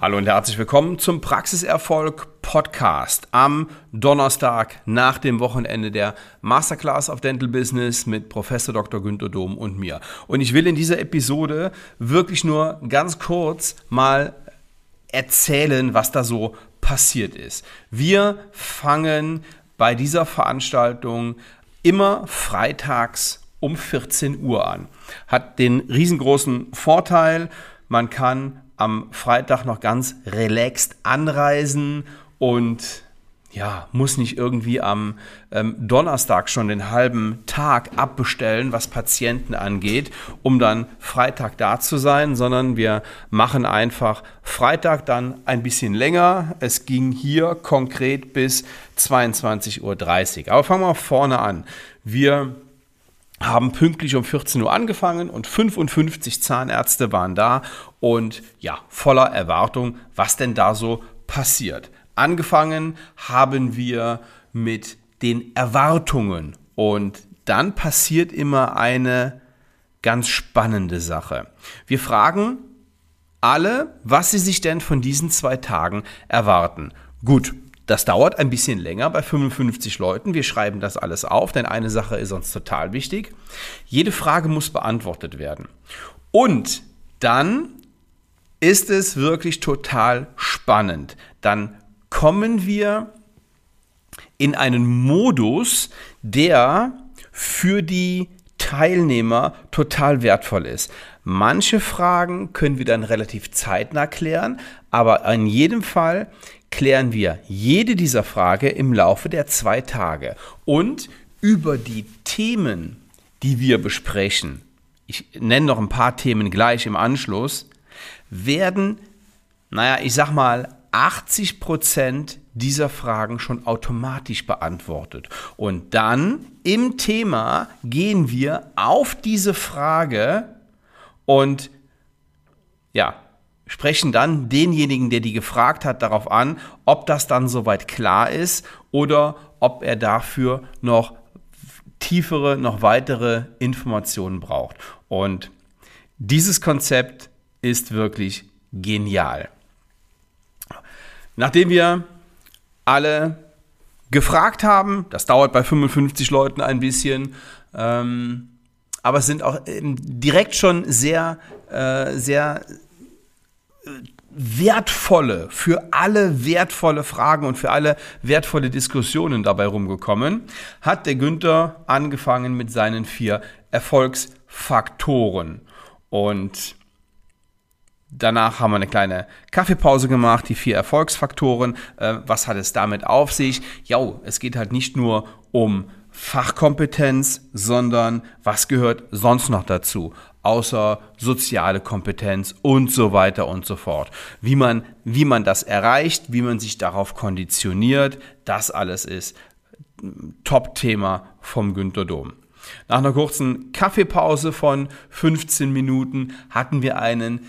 Hallo und herzlich willkommen zum Praxiserfolg Podcast am Donnerstag nach dem Wochenende der Masterclass of Dental Business mit Professor Dr. Günter Dom und mir. Und ich will in dieser Episode wirklich nur ganz kurz mal erzählen, was da so passiert ist. Wir fangen bei dieser Veranstaltung immer freitags um 14 Uhr an. Hat den riesengroßen Vorteil, man kann am Freitag noch ganz relaxed anreisen und ja, muss nicht irgendwie am ähm, Donnerstag schon den halben Tag abbestellen, was Patienten angeht, um dann Freitag da zu sein, sondern wir machen einfach Freitag dann ein bisschen länger. Es ging hier konkret bis 22.30 Uhr. Aber fangen wir vorne an. Wir haben pünktlich um 14 Uhr angefangen und 55 Zahnärzte waren da und ja, voller Erwartung, was denn da so passiert. Angefangen haben wir mit den Erwartungen und dann passiert immer eine ganz spannende Sache. Wir fragen alle, was sie sich denn von diesen zwei Tagen erwarten. Gut, das dauert ein bisschen länger bei 55 Leuten. Wir schreiben das alles auf, denn eine Sache ist uns total wichtig. Jede Frage muss beantwortet werden. Und dann ist es wirklich total spannend. Dann kommen wir in einen Modus, der für die Teilnehmer total wertvoll ist. Manche Fragen können wir dann relativ zeitnah klären, aber in jedem Fall klären wir jede dieser Frage im Laufe der zwei Tage. Und über die Themen, die wir besprechen, ich nenne noch ein paar Themen gleich im Anschluss, werden, naja, ich sag mal, 80 Prozent dieser Fragen schon automatisch beantwortet. Und dann im Thema gehen wir auf diese Frage und ja, sprechen dann denjenigen, der die gefragt hat, darauf an, ob das dann soweit klar ist oder ob er dafür noch tiefere, noch weitere Informationen braucht. Und dieses Konzept ist wirklich genial. Nachdem wir alle gefragt haben, das dauert bei 55 Leuten ein bisschen, ähm, aber es sind auch direkt schon sehr, äh, sehr wertvolle, für alle wertvolle Fragen und für alle wertvolle Diskussionen dabei rumgekommen, hat der Günther angefangen mit seinen vier Erfolgsfaktoren. Und danach haben wir eine kleine Kaffeepause gemacht, die vier Erfolgsfaktoren. Äh, was hat es damit auf sich? Ja, es geht halt nicht nur um Fachkompetenz, sondern was gehört sonst noch dazu? außer soziale Kompetenz und so weiter und so fort. Wie man, wie man das erreicht, wie man sich darauf konditioniert, das alles ist Top-Thema vom Günter Dom. Nach einer kurzen Kaffeepause von 15 Minuten hatten wir einen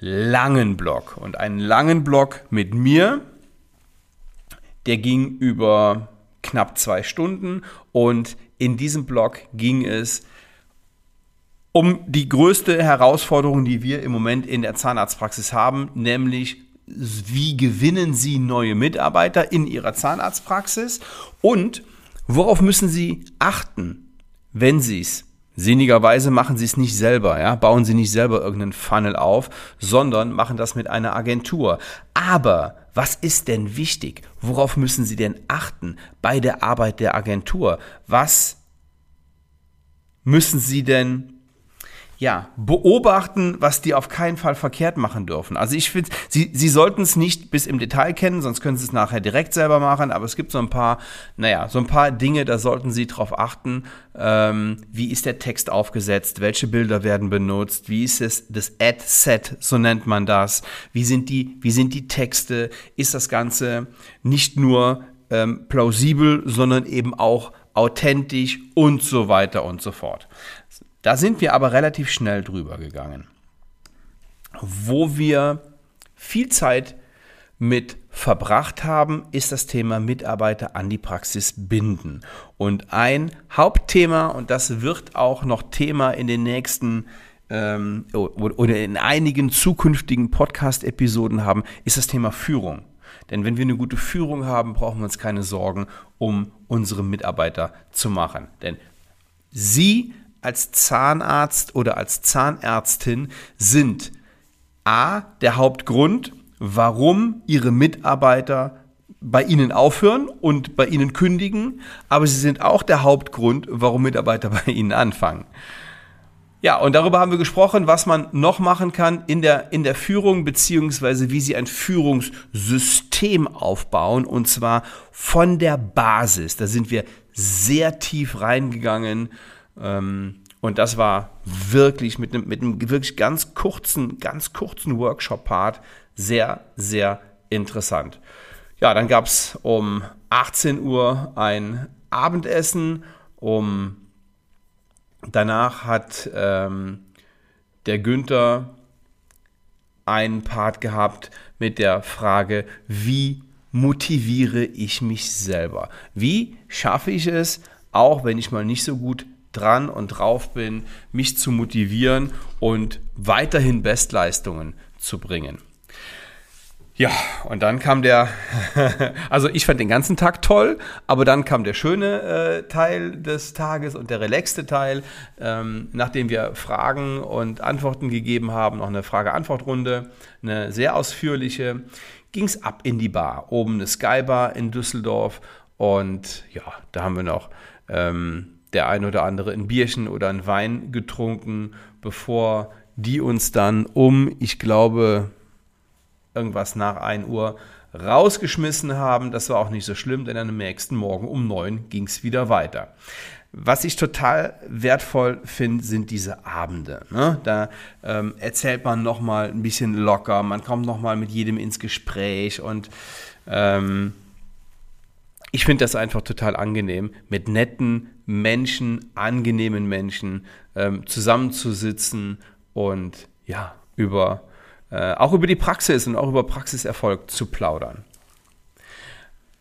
langen Block und einen langen Block mit mir. Der ging über knapp zwei Stunden. Und in diesem Block ging es um die größte Herausforderung, die wir im Moment in der Zahnarztpraxis haben, nämlich wie gewinnen Sie neue Mitarbeiter in Ihrer Zahnarztpraxis? Und worauf müssen Sie achten, wenn Sie es Sinnigerweise machen Sie es nicht selber, ja, bauen Sie nicht selber irgendeinen Funnel auf, sondern machen das mit einer Agentur. Aber was ist denn wichtig? Worauf müssen Sie denn achten bei der Arbeit der Agentur? Was müssen Sie denn ja, beobachten, was die auf keinen Fall verkehrt machen dürfen. Also ich finde, sie, sie sollten es nicht bis im Detail kennen, sonst können sie es nachher direkt selber machen, aber es gibt so ein paar, naja, so ein paar Dinge, da sollten sie drauf achten, ähm, wie ist der Text aufgesetzt, welche Bilder werden benutzt, wie ist es, das Ad-Set, so nennt man das, wie sind die, wie sind die Texte, ist das Ganze nicht nur ähm, plausibel, sondern eben auch authentisch und so weiter und so fort. Da sind wir aber relativ schnell drüber gegangen. Wo wir viel Zeit mit verbracht haben, ist das Thema Mitarbeiter an die Praxis binden. Und ein Hauptthema, und das wird auch noch Thema in den nächsten ähm, oder in einigen zukünftigen Podcast-Episoden haben, ist das Thema Führung. Denn wenn wir eine gute Führung haben, brauchen wir uns keine Sorgen um unsere Mitarbeiter zu machen. Denn Sie als Zahnarzt oder als Zahnärztin sind A, der Hauptgrund, warum Ihre Mitarbeiter bei Ihnen aufhören und bei Ihnen kündigen, aber Sie sind auch der Hauptgrund, warum Mitarbeiter bei Ihnen anfangen. Ja, und darüber haben wir gesprochen, was man noch machen kann in der, in der Führung, beziehungsweise wie Sie ein Führungssystem aufbauen, und zwar von der Basis. Da sind wir sehr tief reingegangen. Ähm, und das war wirklich mit einem, mit einem wirklich ganz kurzen, ganz kurzen Workshop-Part sehr, sehr interessant. Ja, dann gab es um 18 Uhr ein Abendessen. Um danach hat ähm, der Günther einen Part gehabt mit der Frage, wie motiviere ich mich selber? Wie schaffe ich es, auch wenn ich mal nicht so gut dran und drauf bin, mich zu motivieren und weiterhin Bestleistungen zu bringen. Ja, und dann kam der, also ich fand den ganzen Tag toll, aber dann kam der schöne äh, Teil des Tages und der relaxte Teil, ähm, nachdem wir Fragen und Antworten gegeben haben, noch eine Frage-Antwort-Runde, eine sehr ausführliche, ging es ab in die Bar, oben eine Skybar in Düsseldorf und ja, da haben wir noch ähm, der ein oder andere ein Bierchen oder ein Wein getrunken, bevor die uns dann um, ich glaube, irgendwas nach 1 Uhr rausgeschmissen haben. Das war auch nicht so schlimm, denn am nächsten Morgen um 9 ging es wieder weiter. Was ich total wertvoll finde, sind diese Abende. Ne? Da ähm, erzählt man nochmal ein bisschen locker, man kommt nochmal mit jedem ins Gespräch und ähm, ich finde das einfach total angenehm, mit netten Menschen, angenehmen Menschen ähm, zusammenzusitzen und ja, über, äh, auch über die Praxis und auch über Praxiserfolg zu plaudern.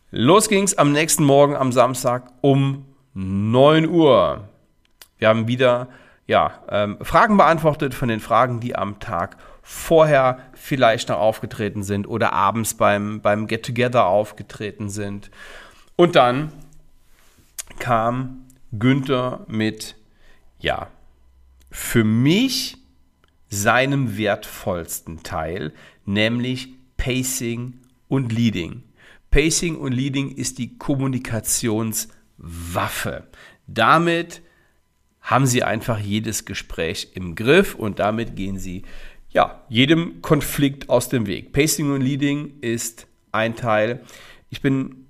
Los ging's am nächsten Morgen am Samstag um 9 Uhr. Wir haben wieder ja, ähm, Fragen beantwortet von den Fragen, die am Tag vorher vielleicht noch aufgetreten sind oder abends beim, beim Get-Together aufgetreten sind. Und dann kam Günther mit, ja, für mich seinem wertvollsten Teil, nämlich Pacing und Leading. Pacing und Leading ist die Kommunikationswaffe. Damit haben Sie einfach jedes Gespräch im Griff und damit gehen Sie ja, jedem Konflikt aus dem Weg. Pacing und Leading ist ein Teil. Ich bin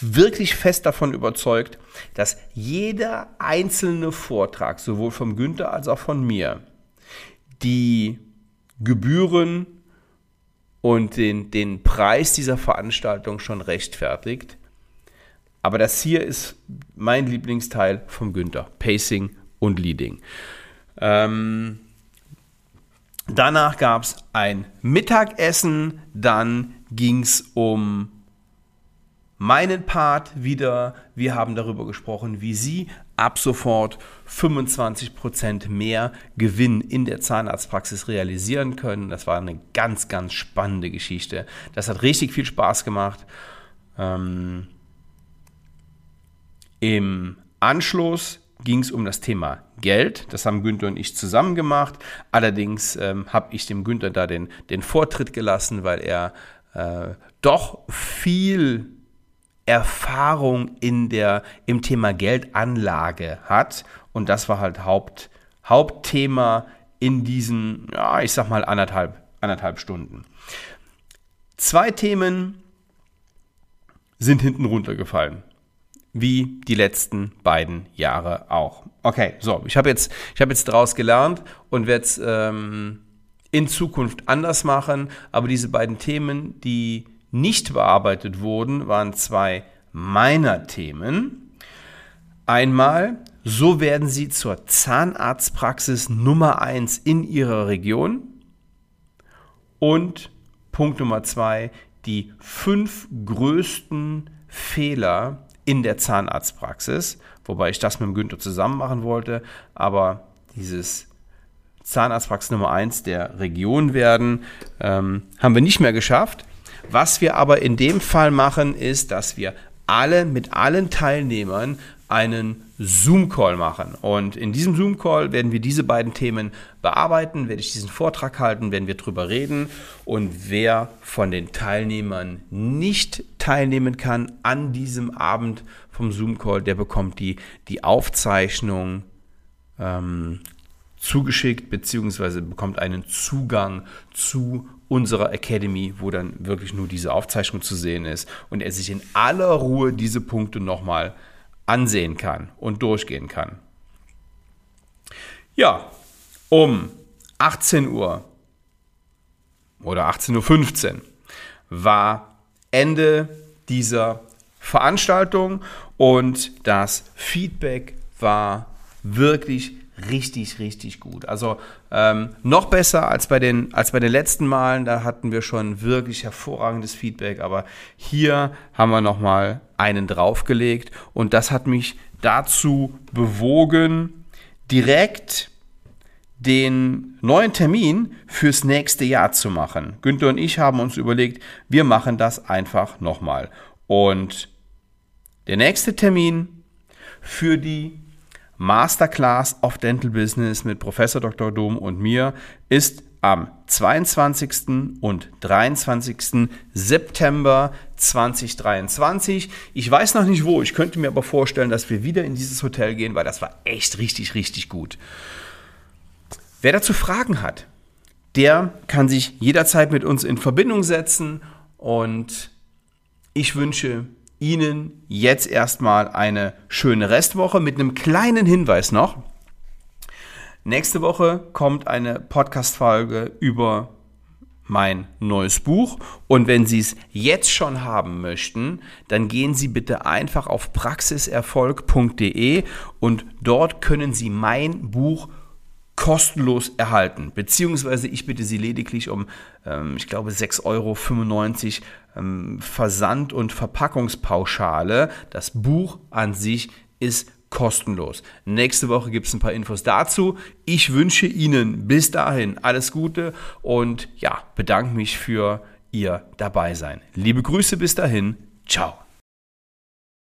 wirklich fest davon überzeugt, dass jeder einzelne Vortrag, sowohl vom Günther als auch von mir, die Gebühren und den, den Preis dieser Veranstaltung schon rechtfertigt. Aber das hier ist mein Lieblingsteil vom Günther, Pacing und Leading. Ähm, danach gab es ein Mittagessen, dann ging es um meinen Part wieder. Wir haben darüber gesprochen, wie Sie ab sofort 25% mehr Gewinn in der Zahnarztpraxis realisieren können. Das war eine ganz, ganz spannende Geschichte. Das hat richtig viel Spaß gemacht. Ähm Im Anschluss ging es um das Thema Geld. Das haben Günther und ich zusammen gemacht. Allerdings ähm, habe ich dem Günther da den, den Vortritt gelassen, weil er äh, doch viel Erfahrung in der, im Thema Geldanlage hat. Und das war halt Haupt, Hauptthema in diesen, ja, ich sag mal, anderthalb, anderthalb Stunden. Zwei Themen sind hinten runtergefallen. Wie die letzten beiden Jahre auch. Okay, so, ich habe jetzt, hab jetzt daraus gelernt und werde es ähm, in Zukunft anders machen. Aber diese beiden Themen, die nicht bearbeitet wurden, waren zwei meiner Themen. Einmal, so werden Sie zur Zahnarztpraxis Nummer 1 in Ihrer Region. Und Punkt Nummer 2, die fünf größten Fehler in der Zahnarztpraxis, wobei ich das mit dem Günther zusammen machen wollte, aber dieses Zahnarztpraxis Nummer 1 der Region werden. Ähm, haben wir nicht mehr geschafft. Was wir aber in dem Fall machen, ist, dass wir alle mit allen Teilnehmern einen Zoom-Call machen. Und in diesem Zoom-Call werden wir diese beiden Themen bearbeiten, werde ich diesen Vortrag halten, werden wir drüber reden. Und wer von den Teilnehmern nicht teilnehmen kann an diesem Abend vom Zoom-Call, der bekommt die, die Aufzeichnung ähm, zugeschickt, beziehungsweise bekommt einen Zugang zu unserer Academy, wo dann wirklich nur diese Aufzeichnung zu sehen ist und er sich in aller Ruhe diese Punkte nochmal ansehen kann und durchgehen kann. Ja, um 18 Uhr oder 18.15 Uhr war Ende dieser Veranstaltung und das Feedback war wirklich richtig, richtig gut. Also ähm, noch besser als bei, den, als bei den letzten Malen. Da hatten wir schon wirklich hervorragendes Feedback. Aber hier haben wir nochmal einen draufgelegt. Und das hat mich dazu bewogen, direkt den neuen Termin fürs nächste Jahr zu machen. Günther und ich haben uns überlegt, wir machen das einfach nochmal. Und der nächste Termin für die Masterclass of Dental Business mit Professor Dr. Dom und mir ist am 22. und 23. September 2023. Ich weiß noch nicht wo, ich könnte mir aber vorstellen, dass wir wieder in dieses Hotel gehen, weil das war echt richtig, richtig gut. Wer dazu Fragen hat, der kann sich jederzeit mit uns in Verbindung setzen und ich wünsche Ihnen jetzt erstmal eine schöne Restwoche mit einem kleinen Hinweis noch. Nächste Woche kommt eine Podcast-Folge über mein neues Buch. Und wenn Sie es jetzt schon haben möchten, dann gehen Sie bitte einfach auf praxiserfolg.de und dort können Sie mein Buch kostenlos erhalten. Beziehungsweise ich bitte Sie lediglich um, ähm, ich glaube, 6,95 Euro ähm, Versand- und Verpackungspauschale. Das Buch an sich ist kostenlos. Nächste Woche gibt es ein paar Infos dazu. Ich wünsche Ihnen bis dahin alles Gute und ja, bedanke mich für Ihr Dabeisein. Liebe Grüße bis dahin. Ciao.